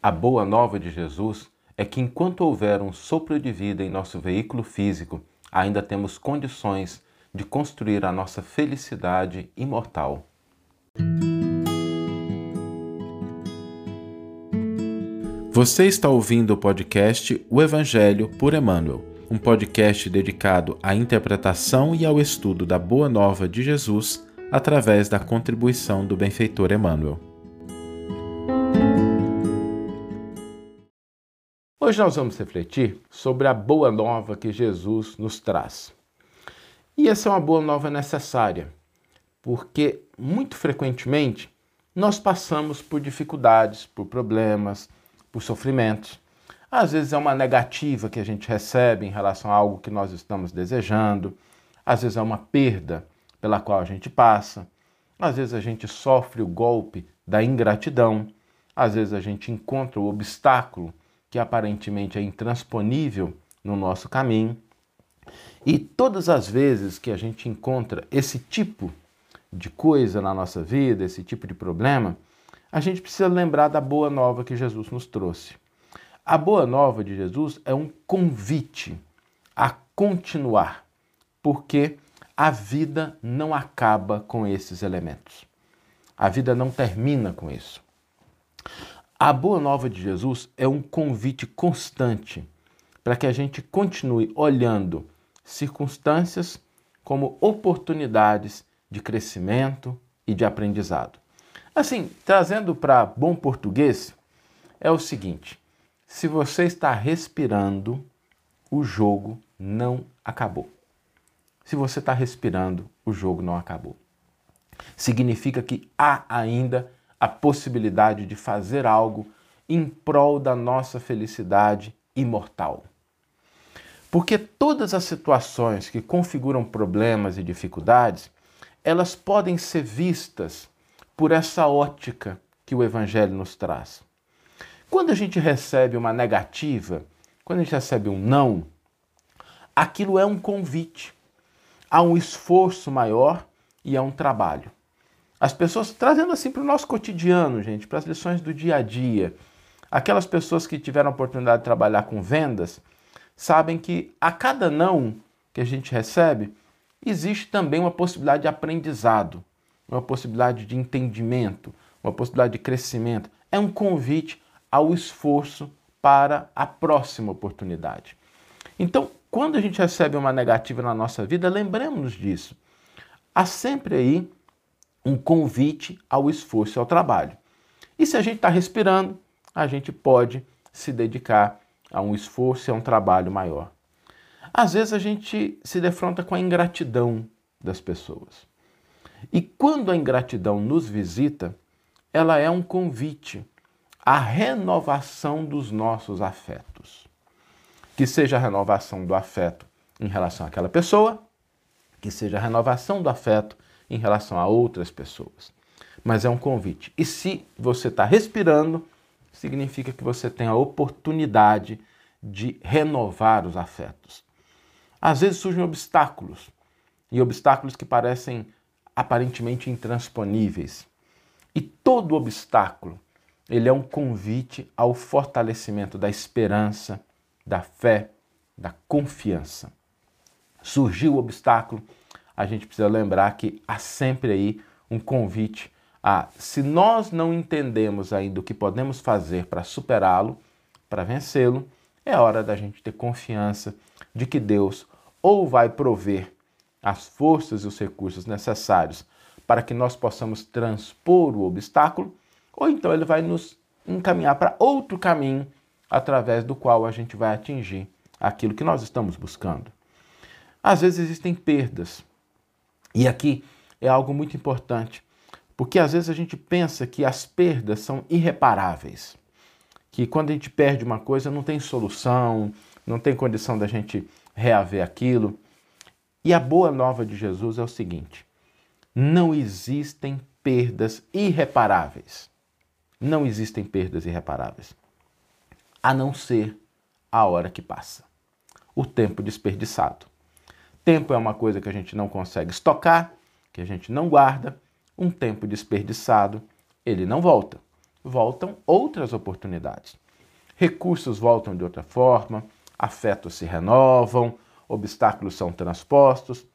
A boa nova de Jesus é que enquanto houver um sopro de vida em nosso veículo físico, ainda temos condições de construir a nossa felicidade imortal. Você está ouvindo o podcast O Evangelho por Emmanuel, um podcast dedicado à interpretação e ao estudo da Boa Nova de Jesus através da contribuição do benfeitor Emmanuel. Hoje nós vamos refletir sobre a boa nova que Jesus nos traz. E essa é uma boa nova necessária, porque muito frequentemente nós passamos por dificuldades, por problemas, por sofrimentos. Às vezes é uma negativa que a gente recebe em relação a algo que nós estamos desejando, às vezes é uma perda pela qual a gente passa, às vezes a gente sofre o golpe da ingratidão, às vezes a gente encontra o obstáculo que aparentemente é intransponível no nosso caminho. E todas as vezes que a gente encontra esse tipo de coisa na nossa vida, esse tipo de problema, a gente precisa lembrar da boa nova que Jesus nos trouxe. A boa nova de Jesus é um convite a continuar, porque a vida não acaba com esses elementos. A vida não termina com isso. A boa nova de Jesus é um convite constante para que a gente continue olhando circunstâncias como oportunidades de crescimento e de aprendizado. Assim, trazendo para bom português, é o seguinte: se você está respirando, o jogo não acabou. Se você está respirando, o jogo não acabou. Significa que há ainda a possibilidade de fazer algo em prol da nossa felicidade imortal. Porque todas as situações que configuram problemas e dificuldades, elas podem ser vistas por essa ótica que o Evangelho nos traz. Quando a gente recebe uma negativa, quando a gente recebe um não, aquilo é um convite a um esforço maior e a um trabalho. As pessoas, trazendo assim para o nosso cotidiano, gente, para as lições do dia a dia, aquelas pessoas que tiveram a oportunidade de trabalhar com vendas, sabem que a cada não que a gente recebe, existe também uma possibilidade de aprendizado uma possibilidade de entendimento, uma possibilidade de crescimento. É um convite ao esforço para a próxima oportunidade. Então, quando a gente recebe uma negativa na nossa vida, lembremos-nos disso. Há sempre aí um convite ao esforço e ao trabalho. E se a gente está respirando, a gente pode se dedicar a um esforço e a um trabalho maior. Às vezes a gente se defronta com a ingratidão das pessoas. E quando a ingratidão nos visita, ela é um convite à renovação dos nossos afetos. Que seja a renovação do afeto em relação àquela pessoa, que seja a renovação do afeto em relação a outras pessoas. Mas é um convite. E se você está respirando, significa que você tem a oportunidade de renovar os afetos. Às vezes surgem obstáculos, e obstáculos que parecem aparentemente intransponíveis. E todo obstáculo, ele é um convite ao fortalecimento da esperança, da fé, da confiança. Surgiu o obstáculo, a gente precisa lembrar que há sempre aí um convite a, se nós não entendemos ainda o que podemos fazer para superá-lo, para vencê-lo, é hora da gente ter confiança de que Deus ou vai prover as forças e os recursos necessários para que nós possamos transpor o obstáculo, ou então ele vai nos encaminhar para outro caminho através do qual a gente vai atingir aquilo que nós estamos buscando. Às vezes existem perdas. E aqui é algo muito importante, porque às vezes a gente pensa que as perdas são irreparáveis. Que quando a gente perde uma coisa não tem solução, não tem condição da gente reaver aquilo. E a boa nova de Jesus é o seguinte: não existem perdas irreparáveis. Não existem perdas irreparáveis. A não ser a hora que passa. O tempo desperdiçado. Tempo é uma coisa que a gente não consegue estocar, que a gente não guarda. Um tempo desperdiçado, ele não volta. voltam outras oportunidades. Recursos voltam de outra forma, afetos se renovam, obstáculos são transpostos,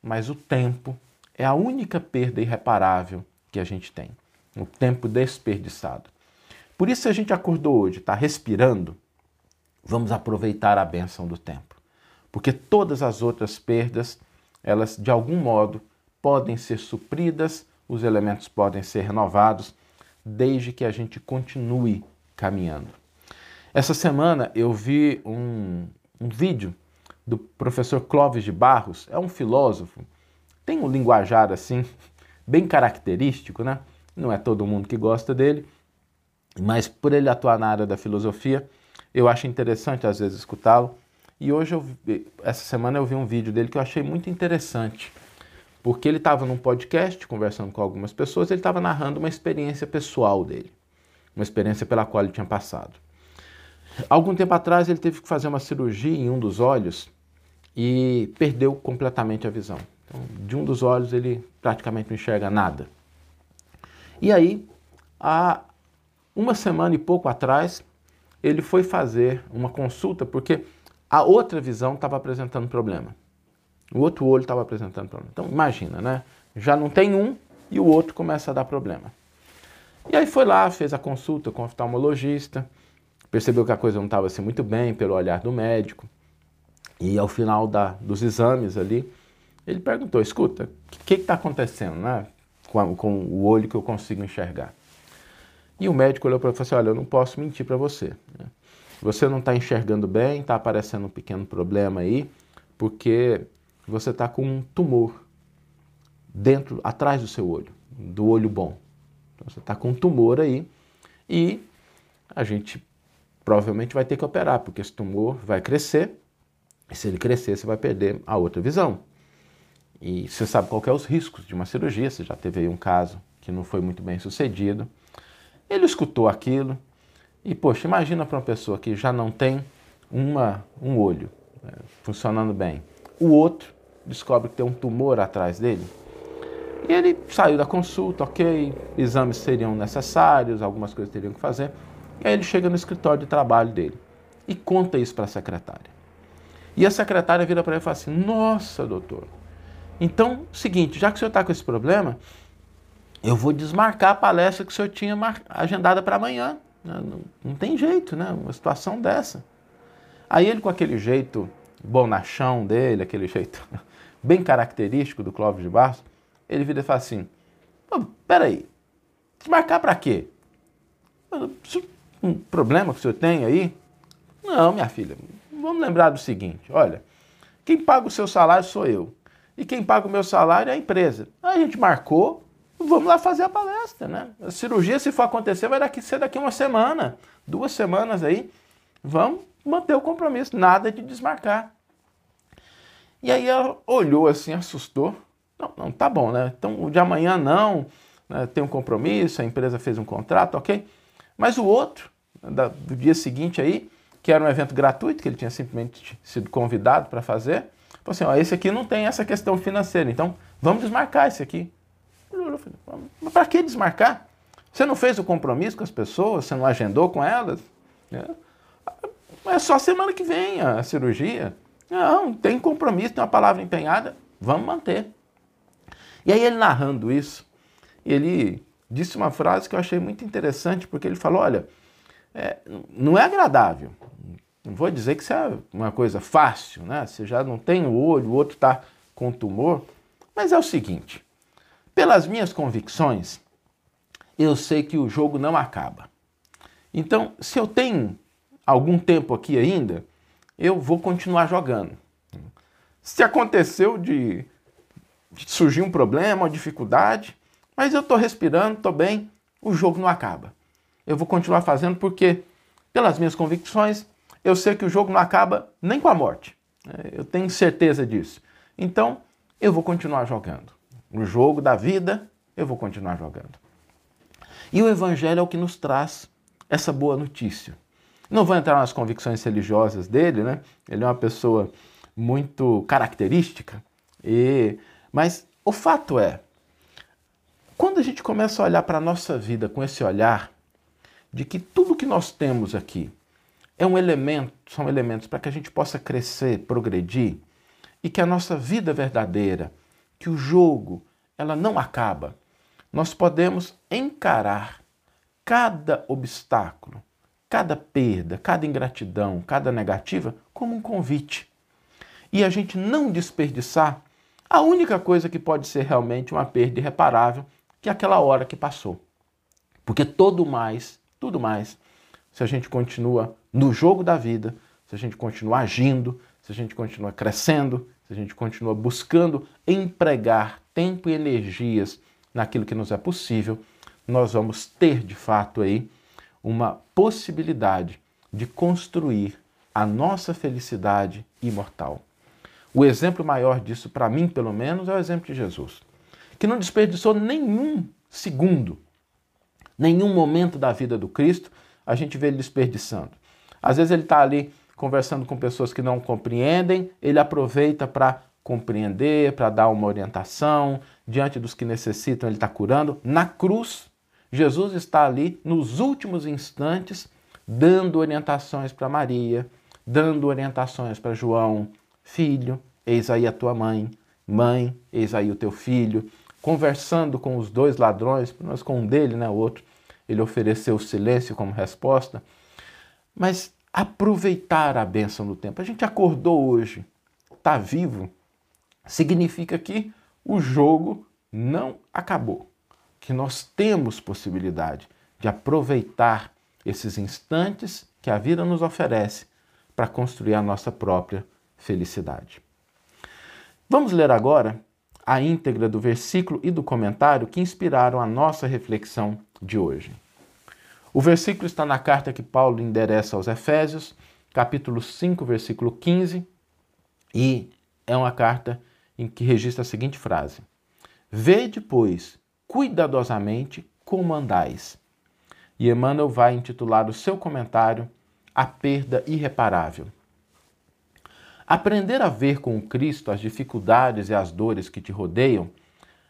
mas o tempo é a única perda irreparável que a gente tem. O tempo desperdiçado. Por isso, se a gente acordou hoje, está respirando, vamos aproveitar a benção do tempo. Porque todas as outras perdas, elas de algum modo podem ser supridas, os elementos podem ser renovados, desde que a gente continue caminhando. Essa semana eu vi um, um vídeo do professor Clóvis de Barros, é um filósofo, tem um linguajar assim, bem característico, né? Não é todo mundo que gosta dele, mas por ele atuar na área da filosofia, eu acho interessante às vezes escutá-lo. E hoje, eu, essa semana, eu vi um vídeo dele que eu achei muito interessante, porque ele estava num podcast conversando com algumas pessoas, ele estava narrando uma experiência pessoal dele, uma experiência pela qual ele tinha passado. Algum tempo atrás ele teve que fazer uma cirurgia em um dos olhos e perdeu completamente a visão. Então, de um dos olhos ele praticamente não enxerga nada. E aí, há uma semana e pouco atrás, ele foi fazer uma consulta porque a outra visão estava apresentando problema. O outro olho estava apresentando problema. Então, imagina, né? Já não tem um e o outro começa a dar problema. E aí foi lá, fez a consulta com o oftalmologista, percebeu que a coisa não estava assim muito bem pelo olhar do médico. E ao final da, dos exames ali, ele perguntou: escuta, o que está acontecendo né, com, com, o olho que eu consigo enxergar? E o médico olhou para ele e falou assim: olha, eu não posso mentir para você. Né? Você não está enxergando bem, está aparecendo um pequeno problema aí, porque você está com um tumor dentro, atrás do seu olho, do olho bom. Então, você está com um tumor aí e a gente provavelmente vai ter que operar, porque esse tumor vai crescer e se ele crescer, você vai perder a outra visão. E você sabe qual é os riscos de uma cirurgia, você já teve aí um caso que não foi muito bem sucedido. Ele escutou aquilo e, poxa, imagina para uma pessoa que já não tem uma, um olho né, funcionando bem. O outro descobre que tem um tumor atrás dele. E ele saiu da consulta, ok, exames seriam necessários, algumas coisas teriam que fazer. E aí ele chega no escritório de trabalho dele e conta isso para a secretária. E a secretária vira para ele e fala assim: Nossa, doutor, então, seguinte, já que o senhor está com esse problema, eu vou desmarcar a palestra que o senhor tinha agendada para amanhã. Não, não, tem jeito, né? Uma situação dessa. Aí ele, com aquele jeito bonachão dele, aquele jeito bem característico do Clóvis de Barros, ele vira e fala assim: peraí, desmarcar para quê? Um problema que o senhor tem aí? Não, minha filha, vamos lembrar do seguinte: olha, quem paga o seu salário sou eu e quem paga o meu salário é a empresa. A gente marcou, vamos lá fazer a palestra, né? A cirurgia, se for acontecer, vai daqui, ser daqui uma semana, duas semanas aí. Vamos manter o compromisso, nada de desmarcar. E aí ela olhou assim, assustou. Não, não, tá bom, né? Então o de amanhã não, né? tem um compromisso, a empresa fez um contrato, ok? Mas o outro, da, do dia seguinte aí, que era um evento gratuito, que ele tinha simplesmente sido convidado para fazer, Falou assim, ó, esse aqui não tem essa questão financeira, então vamos desmarcar esse aqui. Mas para que desmarcar? Você não fez o compromisso com as pessoas? Você não agendou com elas? É, é só semana que vem a cirurgia. Não, tem compromisso, tem uma palavra empenhada, vamos manter. E aí ele narrando isso, ele disse uma frase que eu achei muito interessante, porque ele falou, olha, é, não é agradável, não vou dizer que isso é uma coisa fácil, né? Você já não tem o olho, o outro está com tumor. Mas é o seguinte: pelas minhas convicções, eu sei que o jogo não acaba. Então, se eu tenho algum tempo aqui ainda, eu vou continuar jogando. Se aconteceu de, surgir um problema, uma dificuldade, mas eu estou respirando, estou bem, o jogo não acaba. Eu vou continuar fazendo porque, pelas minhas convicções, eu sei que o jogo não acaba nem com a morte. Eu tenho certeza disso. Então, eu vou continuar jogando. O jogo da vida, eu vou continuar jogando. E o Evangelho é o que nos traz essa boa notícia. Não vou entrar nas convicções religiosas dele, né? Ele é uma pessoa muito característica, e... mas o fato é, quando a gente começa a olhar para a nossa vida com esse olhar, de que tudo que nós temos aqui é um elemento, são elementos para que a gente possa crescer, progredir e que a nossa vida verdadeira, que o jogo, ela não acaba. Nós podemos encarar cada obstáculo, cada perda, cada ingratidão, cada negativa como um convite. E a gente não desperdiçar a única coisa que pode ser realmente uma perda irreparável, que é aquela hora que passou. Porque todo mais, tudo mais, se a gente continua no jogo da vida, se a gente continua agindo, se a gente continua crescendo, se a gente continua buscando empregar tempo e energias naquilo que nos é possível, nós vamos ter de fato aí uma possibilidade de construir a nossa felicidade imortal. O exemplo maior disso, para mim pelo menos, é o exemplo de Jesus, que não desperdiçou nenhum segundo, nenhum momento da vida do Cristo, a gente vê ele desperdiçando. Às vezes ele está ali conversando com pessoas que não compreendem, ele aproveita para compreender, para dar uma orientação, diante dos que necessitam, ele está curando. Na cruz, Jesus está ali nos últimos instantes, dando orientações para Maria, dando orientações para João, filho, eis aí a tua mãe, mãe, eis aí o teu filho, conversando com os dois ladrões, mas com um dele, né, o outro, ele ofereceu o silêncio como resposta. Mas aproveitar a bênção do tempo. A gente acordou hoje, está vivo, significa que o jogo não acabou, que nós temos possibilidade de aproveitar esses instantes que a vida nos oferece para construir a nossa própria felicidade. Vamos ler agora a íntegra do versículo e do comentário que inspiraram a nossa reflexão de hoje. O versículo está na carta que Paulo endereça aos Efésios, capítulo 5, versículo 15, e é uma carta em que registra a seguinte frase: Vede, pois, cuidadosamente como andais. E Emmanuel vai intitular o seu comentário A Perda Irreparável. Aprender a ver com Cristo as dificuldades e as dores que te rodeiam,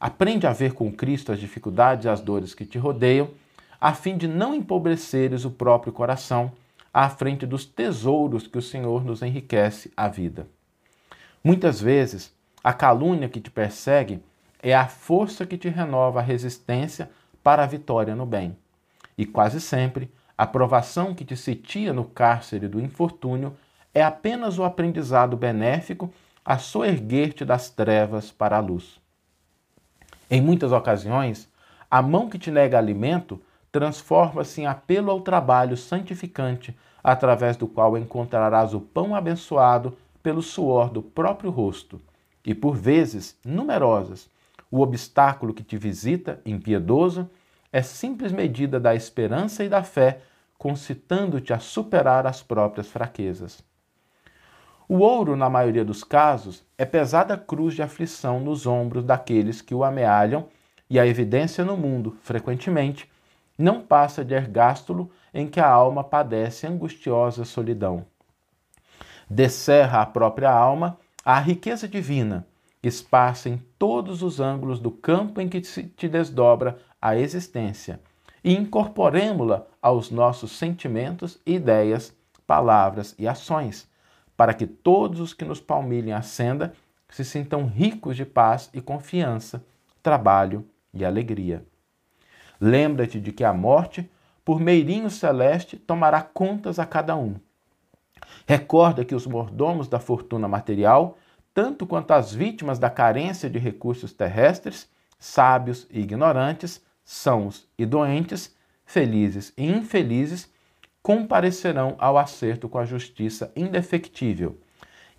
aprende a ver com Cristo as dificuldades e as dores que te rodeiam, a fim de não empobreceres o próprio coração à frente dos tesouros que o Senhor nos enriquece a vida. Muitas vezes, a calúnia que te persegue é a força que te renova a resistência para a vitória no bem. E quase sempre, a provação que te sitia no cárcere do infortúnio é apenas o aprendizado benéfico a soerguer-te das trevas para a luz. Em muitas ocasiões, a mão que te nega alimento transforma-se em apelo ao trabalho santificante, através do qual encontrarás o pão abençoado pelo suor do próprio rosto. E por vezes numerosas, o obstáculo que te visita, impiedoso, é simples medida da esperança e da fé, concitando-te a superar as próprias fraquezas. O ouro, na maioria dos casos, é pesada cruz de aflição nos ombros daqueles que o amealham, e a evidência no mundo, frequentemente, não passa de ergástulo em que a alma padece angustiosa solidão. Descerra a própria alma a riqueza divina, esparsa em todos os ângulos do campo em que te desdobra a existência, e incorporemo-la aos nossos sentimentos, ideias, palavras e ações para que todos os que nos palmilhem a senda se sintam ricos de paz e confiança, trabalho e alegria. Lembra-te de que a morte, por meirinho celeste, tomará contas a cada um. Recorda que os mordomos da fortuna material, tanto quanto as vítimas da carência de recursos terrestres, sábios e ignorantes, sãos e doentes, felizes e infelizes, comparecerão ao acerto com a justiça indefectível.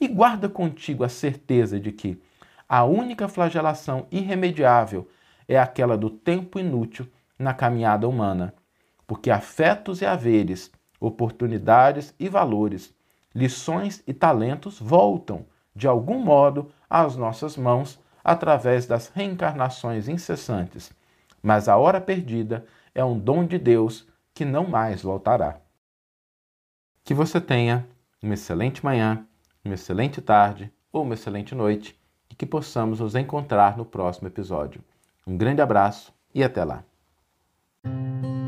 E guarda contigo a certeza de que a única flagelação irremediável é aquela do tempo inútil na caminhada humana, porque afetos e haveres, oportunidades e valores, lições e talentos voltam, de algum modo, às nossas mãos através das reencarnações incessantes. Mas a hora perdida é um dom de Deus que não mais voltará. Que você tenha uma excelente manhã, uma excelente tarde ou uma excelente noite e que possamos nos encontrar no próximo episódio. Um grande abraço e até lá! Música